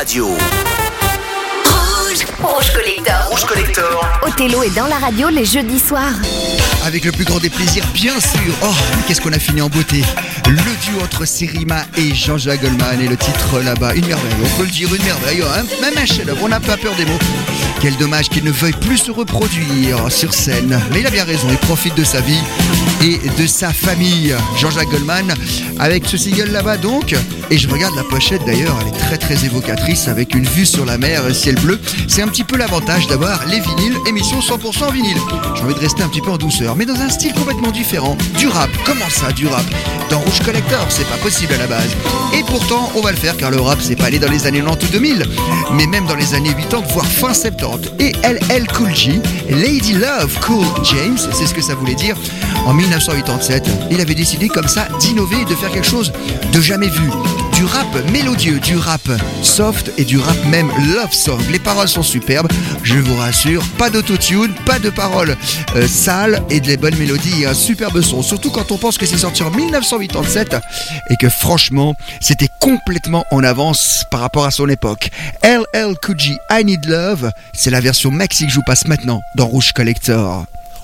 radio. Rouge. Rouge Collector. Rouge Collector. Othello est dans la radio les jeudis soirs. Avec le plus grand des plaisirs, bien sûr. Oh, mais qu'est-ce qu'on a fini en beauté. Le duo entre Serima et Jean-Jacques Goldman et le titre là-bas, une merveille. On peut le dire, une merveille. hein. Même un chef-d'œuvre, on n'a pas peur des mots. Quel dommage qu'il ne veuille plus se reproduire sur scène. Mais il a bien raison, il profite de sa vie et de sa famille. Jean-Jacques Goldman, avec ce single là-bas donc. Et je regarde la pochette d'ailleurs, elle est très très évocatrice avec une vue sur la mer, ciel bleu. C'est un petit peu l'avantage d'avoir les vinyles, émission 100% vinyle. J'ai envie de rester un petit peu en douceur, mais dans un style complètement différent. Du rap, comment ça, du rap? Dans Rouge Collector, c'est pas possible à la base. Et pourtant, on va le faire car le rap, c'est pas allé dans les années 90 2000, mais même dans les années 80, voire fin 70. Et LL Cool J, Lady Love Cool James, c'est ce que ça voulait dire. En 1987, il avait décidé comme ça d'innover et de faire quelque chose de jamais vu. Du rap mélodieux, du rap soft et du rap même love song. Les paroles sont superbes, je vous rassure. Pas d'autotune, pas de paroles euh, sales et des bonnes mélodies et un superbe son. Surtout quand on pense que c'est sorti en 1987 et que franchement, c'était complètement en avance par rapport à son époque. LL Cool I Need Love, c'est la version maxi que je vous passe maintenant dans Rouge Collector.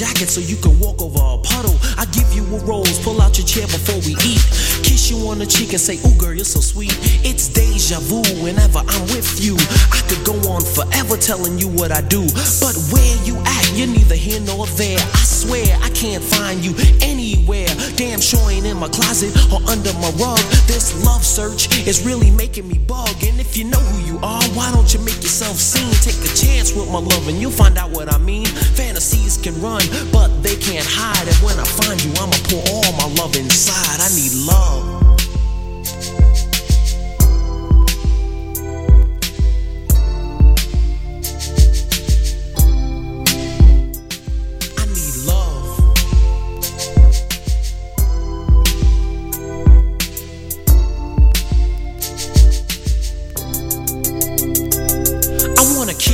Jacket so you can walk over a puddle. I give you a rose, pull out your chair before we eat. Kiss you on the cheek and say, Ooh, girl, you're so sweet. It's deja vu whenever I'm with you. I could go on forever telling you what I do. But where you at, you're neither here nor there. I swear I can't find you anywhere. Damn sure ain't in my closet or under my rug. This love search is really making me bug. And if you know who you are, why don't you make yourself seen? Take a chance with my love and you'll find out what I mean. Fantasies can run, but they can't hide. And when I find you, I'ma pour all my love inside. I need love.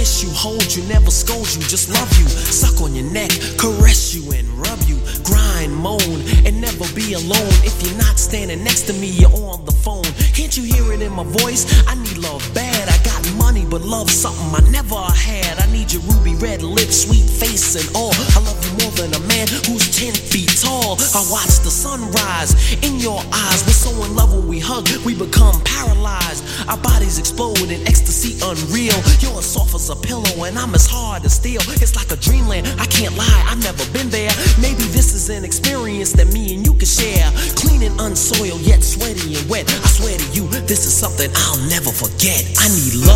Kiss you, hold you, never scold you, just love you. Suck on your neck, caress you and rub you. Grind, moan, and never be alone. If you're not standing next to me, you're on the phone. Can't you hear it in my voice? I need love bad. I money, but love something I never had. I need your ruby red lips, sweet face, and all. I love you more than a man who's 10 feet tall. I watch the sunrise in your eyes. We're so in love when we hug, we become paralyzed. Our bodies explode in ecstasy unreal. You're as soft as a pillow, and I'm as hard as steel. It's like a dreamland. I can't lie, I've never been there. Maybe this is an experience that me and you can share. Clean and unsoiled, yet sweaty and wet. I swear to you, this is something I'll never forget. I need love.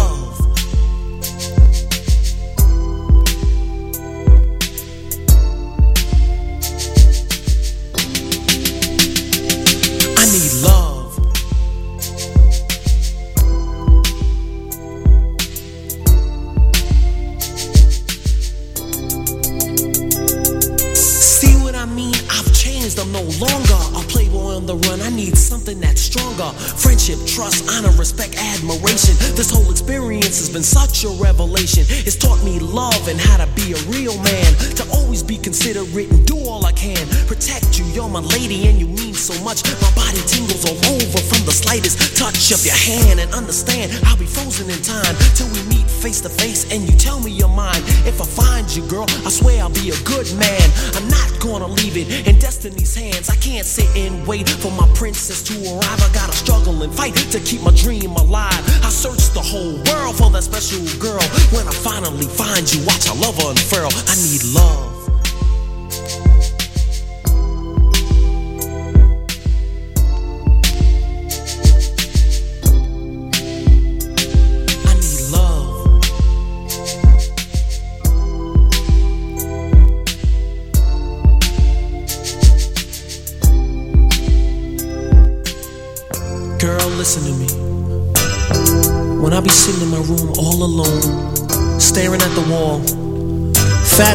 A revelation. It's taught me love and how to be a real man. To always be considerate and do all I can. Protect you, you're my lady and you mean so much. My body tingles all over from the slightest touch of your hand. And understand, I'll be frozen in time till we meet face to face and you tell me your mind. If I find you, girl, I swear I'll be a good man. I'm not gonna leave it in destiny's hands. I can't sit and wait for my princess to arrive. I gotta struggle and fight to keep my dream that special girl. When I finally find you, watch I love unfurl. I need love.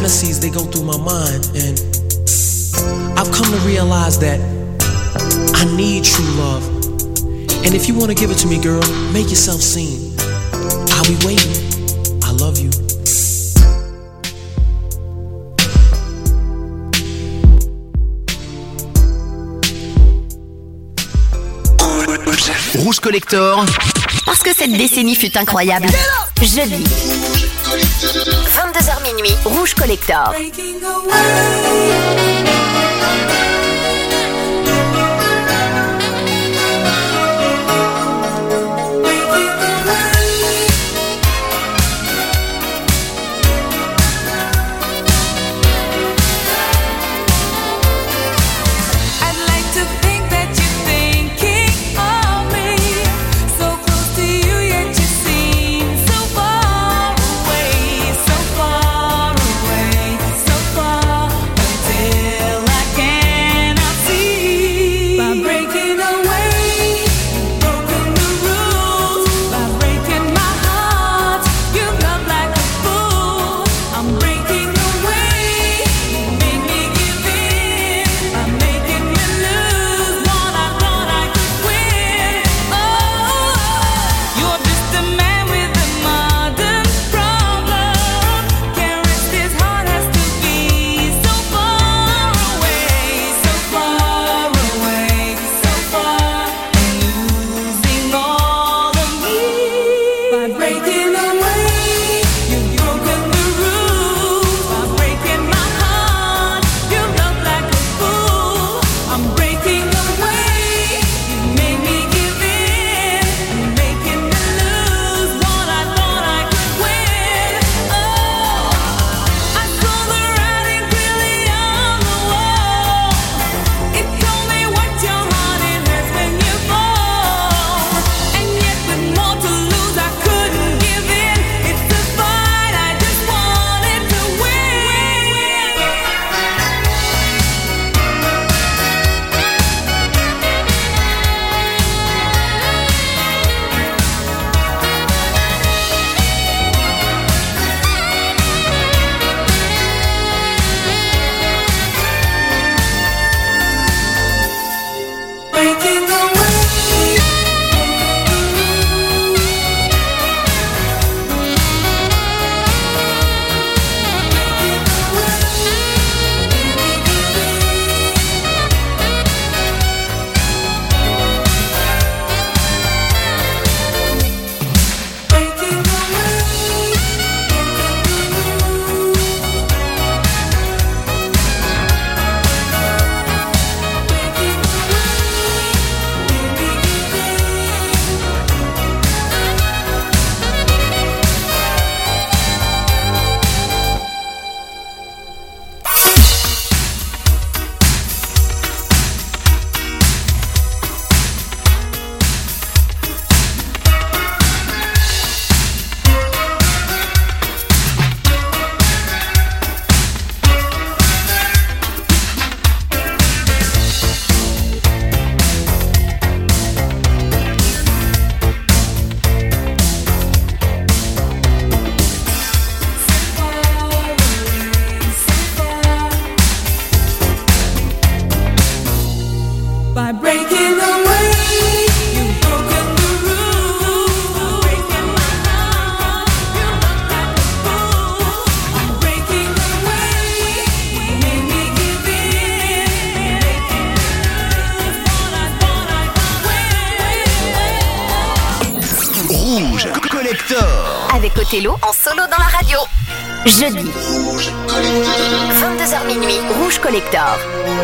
Fantasies they go through my mind, and I've come to realize that I need true love. And if you want to give it to me, girl, make yourself seen. I'll be waiting. I love you. Rouge Collector, Parce que cette décennie fut incroyable. Jeudi. 22h Rouge Collector. Collector.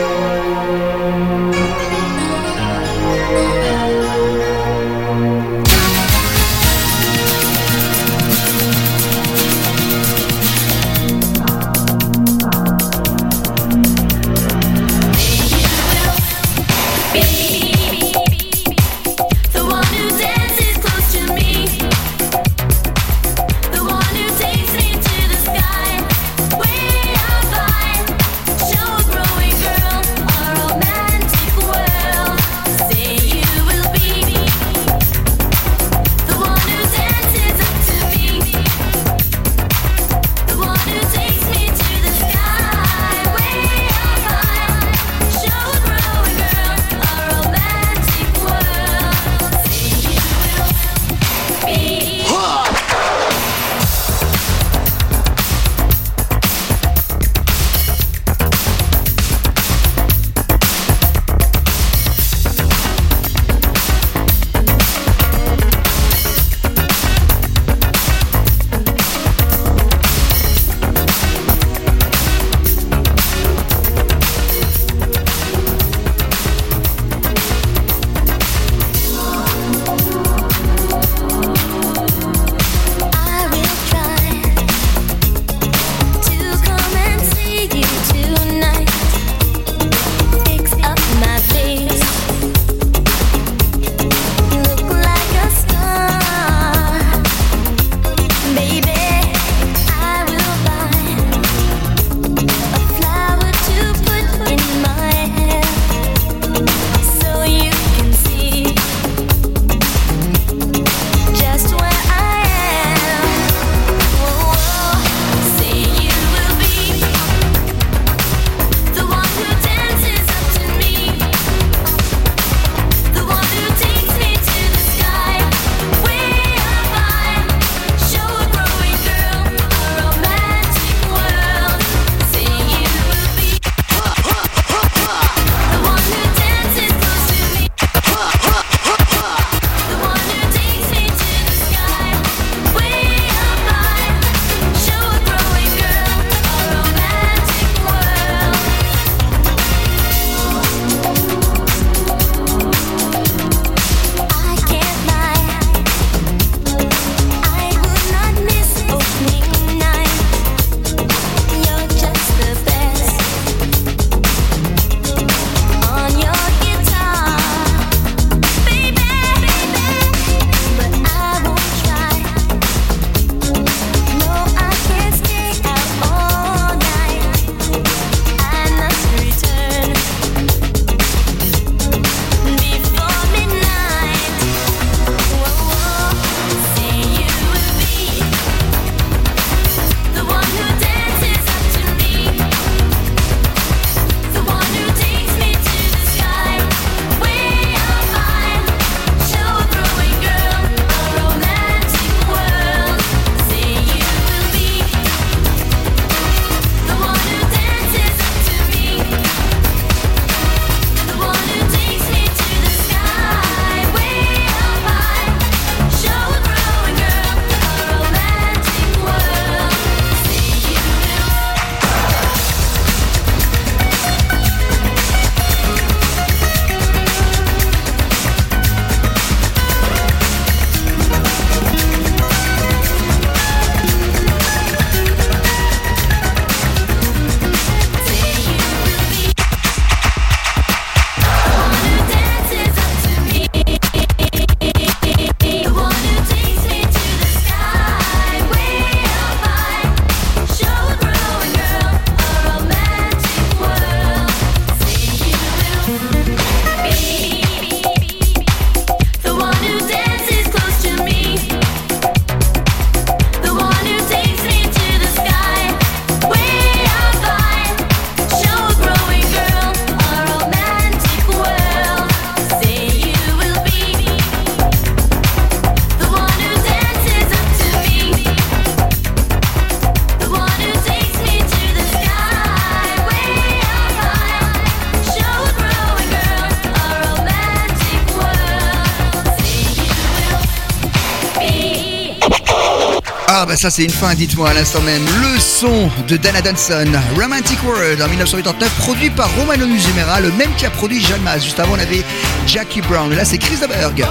Ah bah ça c'est une fin, dites-moi à l'instant même. Le son de Dana Dunson, Romantic World en 1989, produit par Romano Musumera, le même qui a produit John Mass. Juste avant on avait Jackie Brown, là c'est Chris Deberg.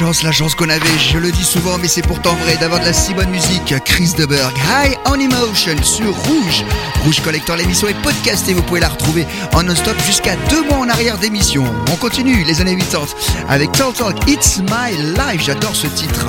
Chance, la chance qu'on avait, je le dis souvent, mais c'est pourtant vrai d'avoir de la si bonne musique. Chris Deberg, High on Emotion sur Rouge. Rouge Collector, l'émission est podcastée, vous pouvez la retrouver en non-stop jusqu'à deux mois en arrière d'émission. On continue les années 80 avec Talk Talk, It's My Life, j'adore ce titre.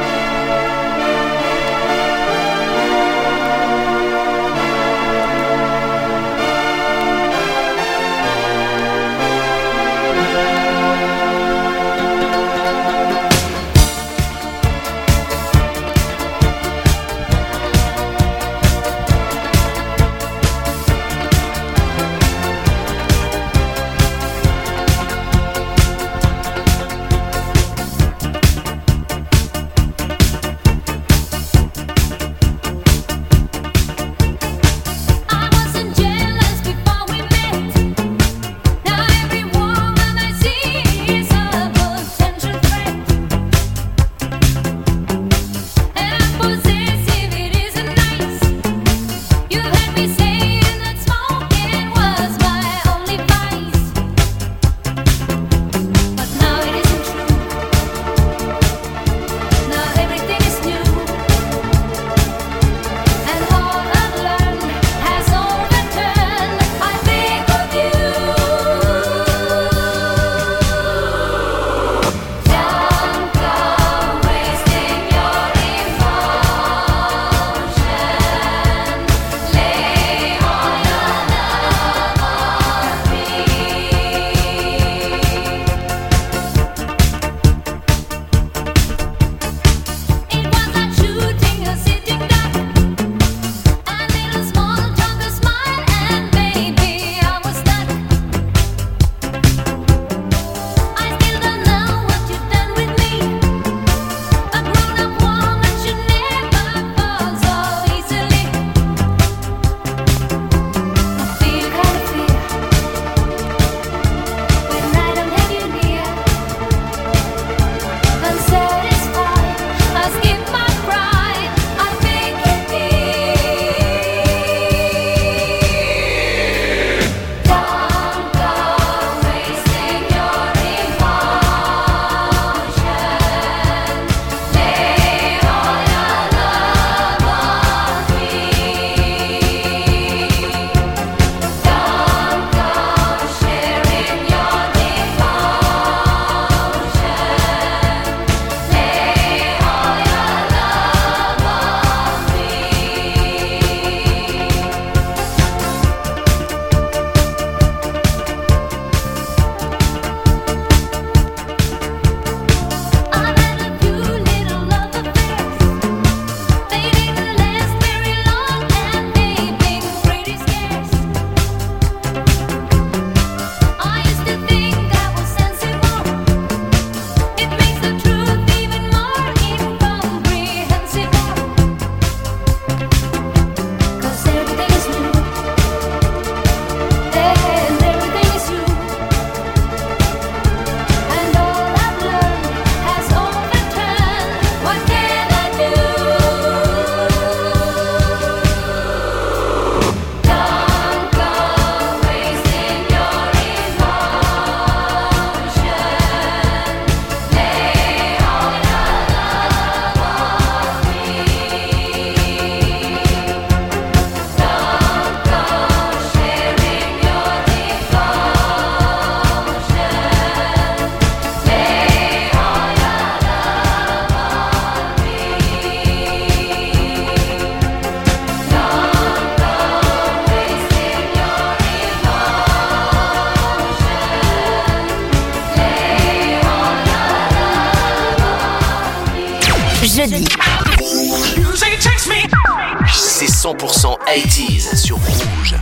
jeudi. C'est 100% 80s sur Rouge.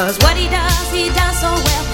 Cause what he does, he does so well.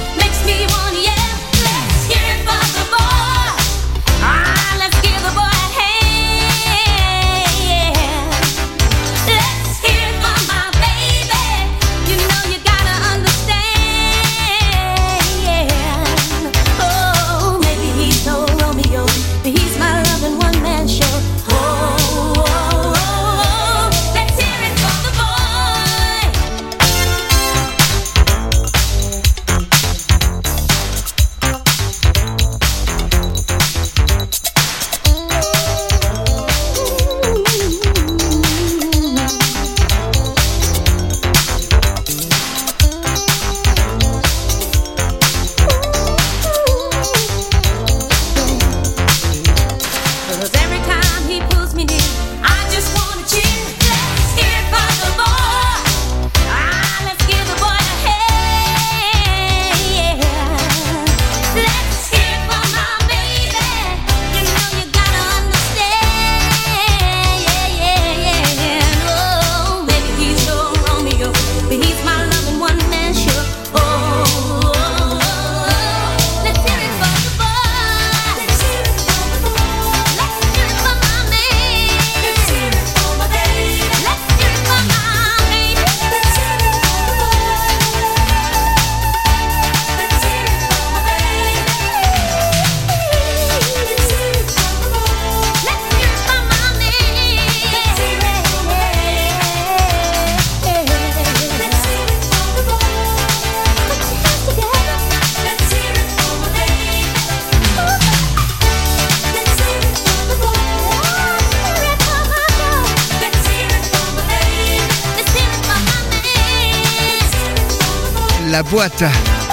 La boîte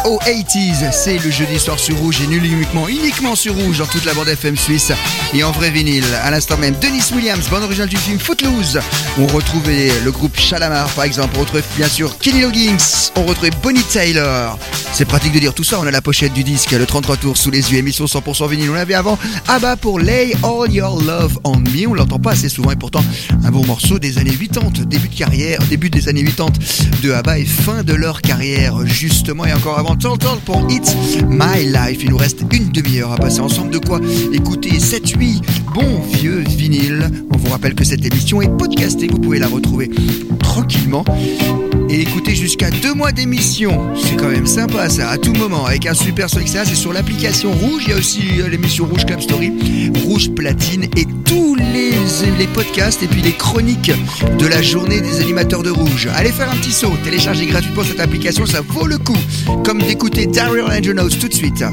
aux 80s, c'est le jeudi soir sur Rouge et nul uniquement, uniquement sur Rouge dans toute la bande FM suisse et en vrai vinyle. À l'instant même, Denis Williams, bande originale du film Footloose. On retrouvait le groupe Chalamar par exemple, on retrouve bien sûr Kenny Loggins, on retrouve Bonnie Taylor. C'est pratique de dire tout ça, on a la pochette du disque, le 33 tours sous les yeux, émission 100% vinyle. On avait avant. Abba pour Lay All Your Love on Me, on l'entend pas assez souvent et pourtant un bon morceau des années 80, début de carrière, début des années 80 de Abba et fin de leur carrière justement. Et encore avant Total pour It's My Life. Il nous reste une demi-heure à passer ensemble. De quoi écouter 7-8 bons vieux vinyles. On vous rappelle que cette émission est podcastée, vous pouvez la retrouver tranquillement et écouter jusqu'à deux mois d'émission. C'est quand même sympa ça, à tout moment, avec un super son. C'est sur l'application Rouge. Il y a aussi euh, l'émission Rouge Club Story, Rouge Platine et tous les, podcasts et puis les chroniques de la journée des animateurs de Rouge. Allez faire un petit saut, téléchargez gratuitement cette application, ça vaut le coup. Comme d'écouter Daryl Angelos tout de suite.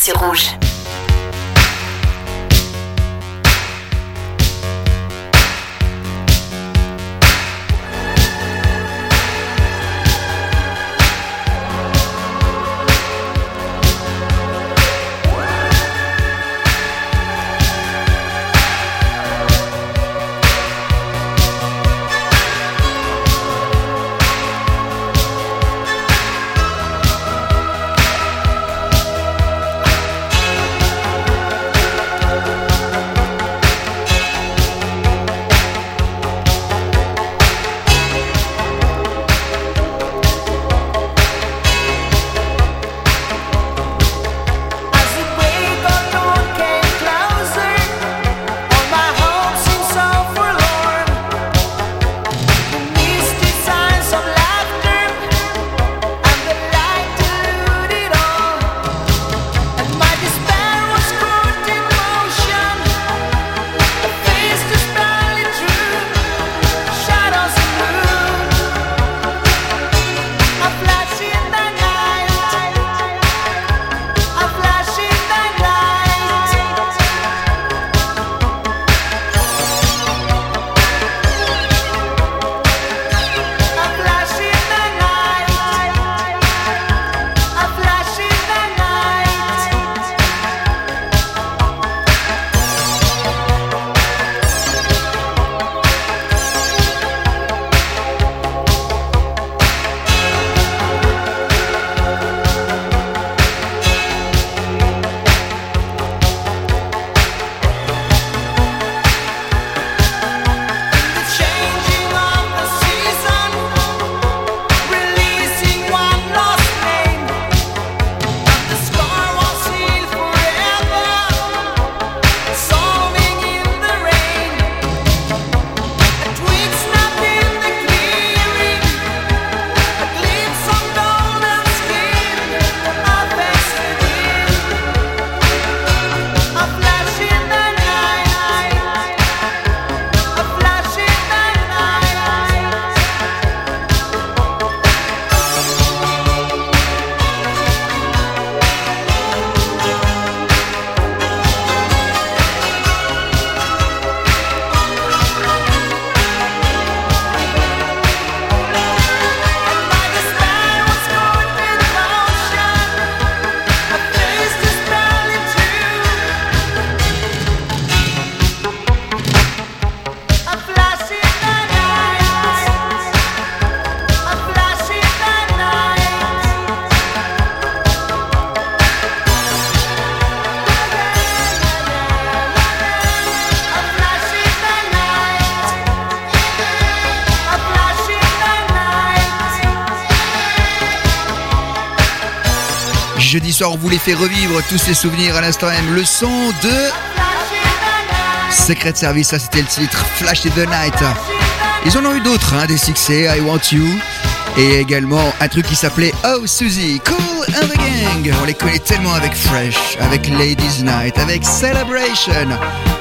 Sur Rouge. fait revivre tous ces souvenirs à l'instant même. Le son de Secret Service, ça c'était le titre, Flash in the Night. Ils en ont eu d'autres, hein, des succès, I Want You, et également un truc qui s'appelait Oh Suzy, Cool and the Gang. On les connaît tellement avec Fresh, avec Ladies Night, avec Celebration.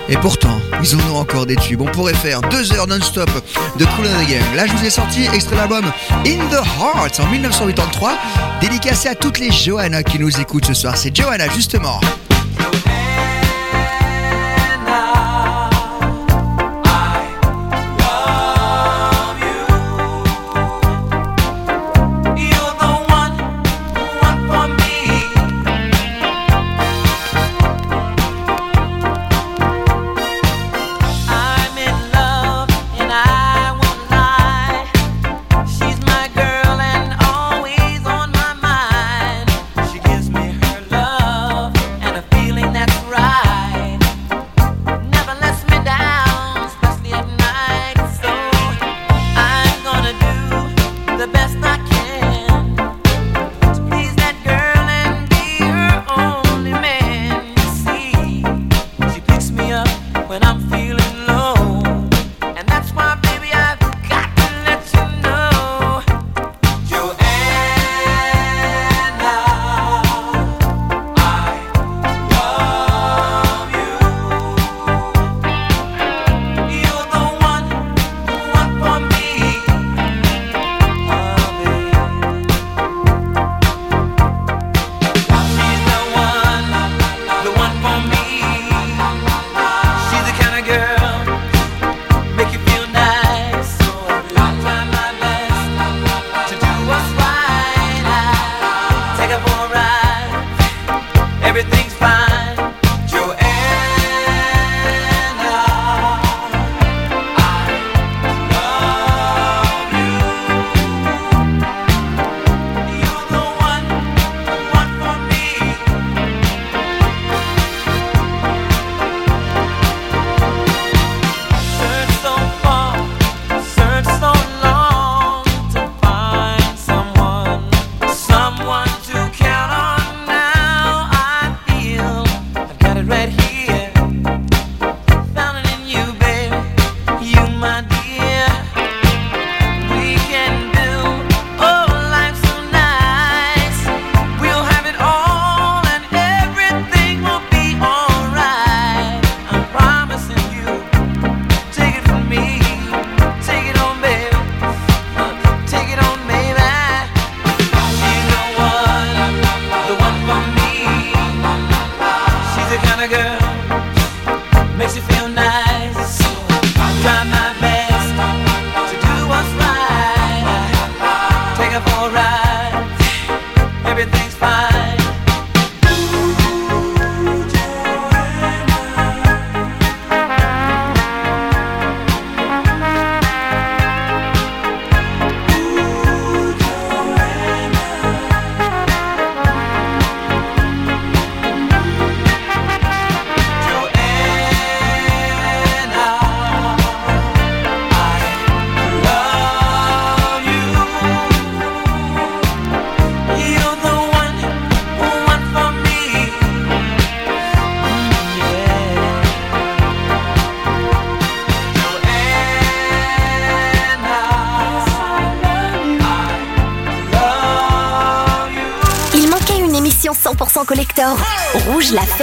Et pourtant, ils en ont encore des tubes. On pourrait faire deux heures non-stop de Cool and the Gang. Là, je vous ai sorti extrait l'album In the Heart en 1983. Dédicacé à toutes les Johanna qui nous écoutent ce soir. C'est Johanna, justement.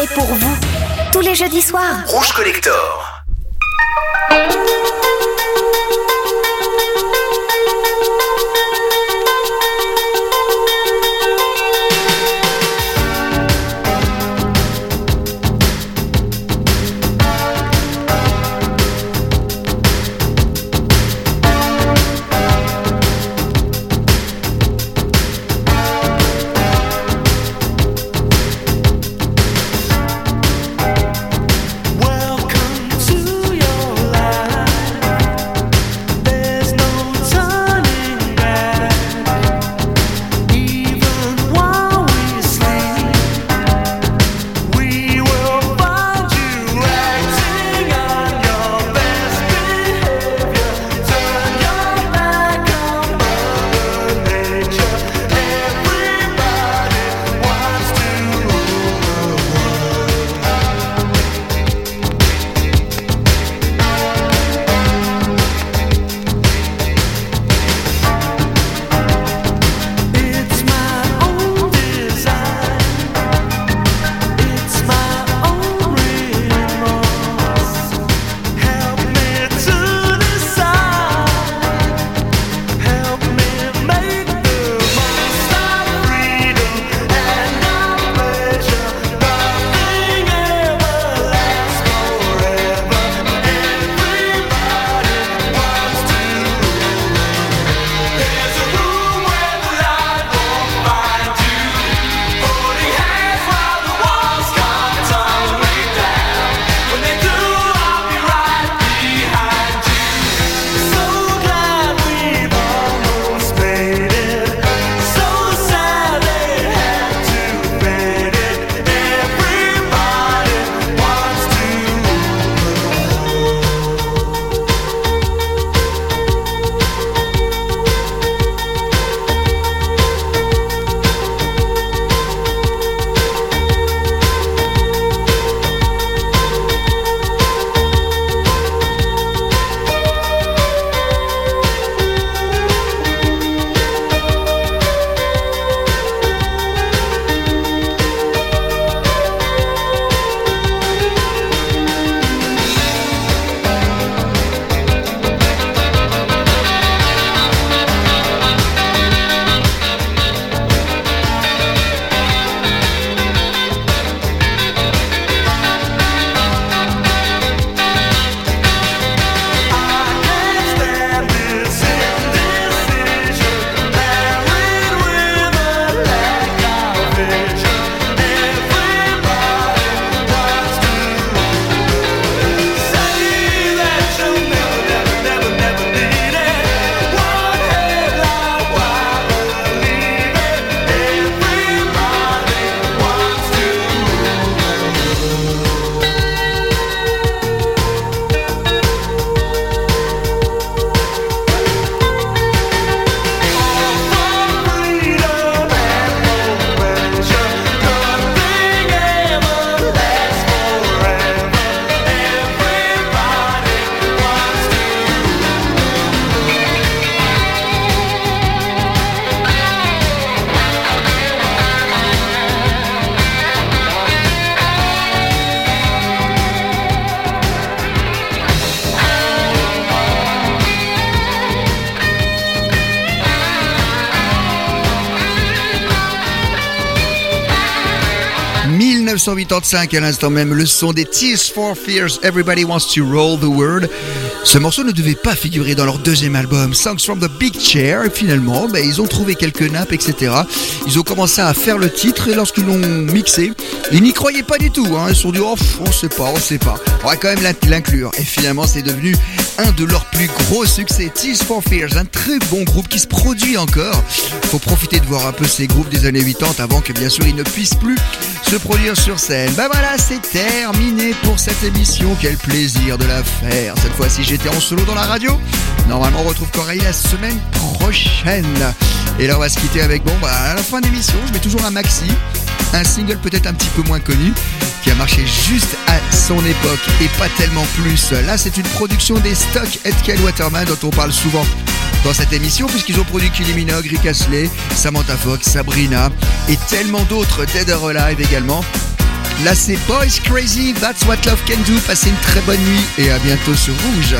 pour vous. Tous les jeudis soirs. Rouge Collector. 1985 à l'instant même, le son des Tears for Fears, Everybody Wants to Roll the World. Ce morceau ne devait pas figurer dans leur deuxième album, Songs from the Big Chair. Et finalement, ben, ils ont trouvé quelques nappes, etc. Ils ont commencé à faire le titre et lorsqu'ils l'ont mixé, ils n'y croyaient pas du tout. Hein. Ils se sont dit, oh, on sait pas, on sait pas. On va quand même l'in- l'inclure. Et finalement, c'est devenu un de leurs plus gros succès, Tears for Fears, un très bon groupe qui se produit encore. Faut profiter de voir un peu ces groupes des années 80 avant que bien sûr ils ne puissent plus se produire sur scène. Ben voilà, c'est terminé pour cette émission. Quel plaisir de la faire. Cette fois-ci, j'étais en solo dans la radio. Normalement, on retrouve Coralie la semaine prochaine. Et là, on va se quitter avec, bon, bah, à la fin d'émission, je mets toujours un maxi. Un single peut-être un petit peu moins connu, qui a marché juste à son époque et pas tellement plus. Là, c'est une production des Stock Ed Waterman dont on parle souvent dans cette émission, puisqu'ils ont produit Kylie Minogue, Rick Samantha Fox, Sabrina et tellement d'autres, Dead or Alive également. Là, c'est Boys Crazy, That's What Love Can Do. Passez une très bonne nuit et à bientôt sur Rouge.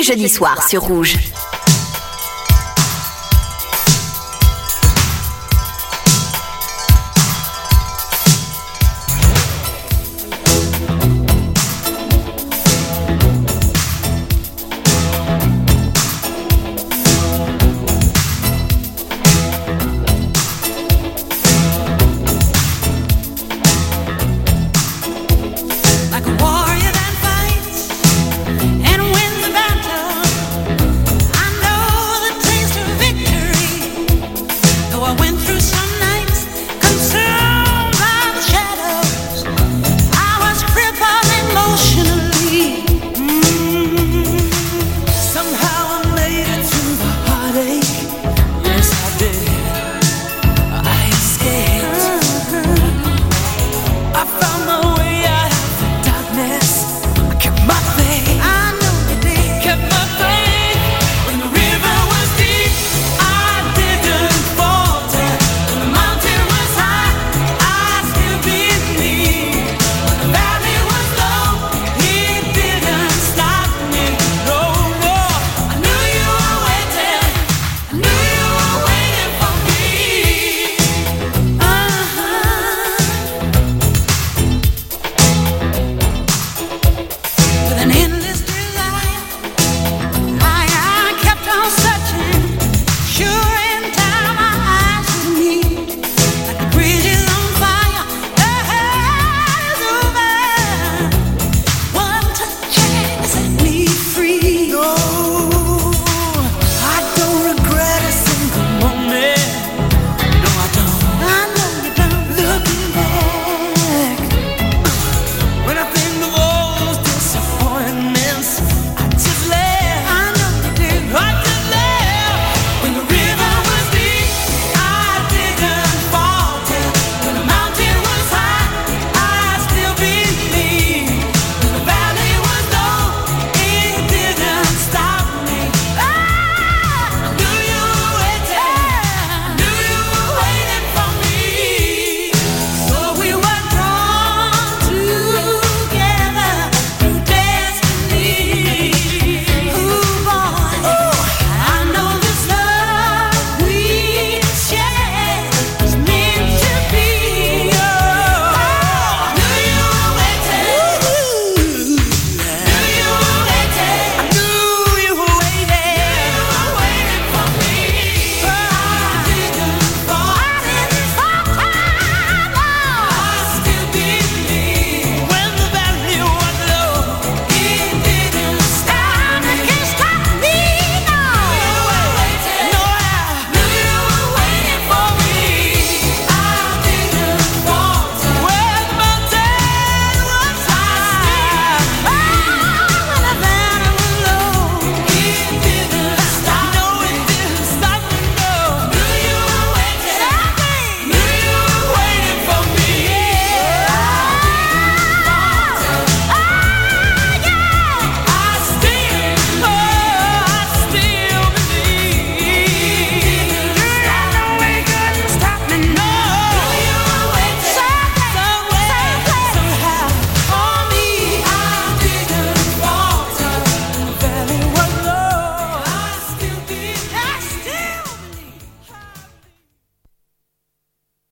Les jeudis soirs sur Rouge.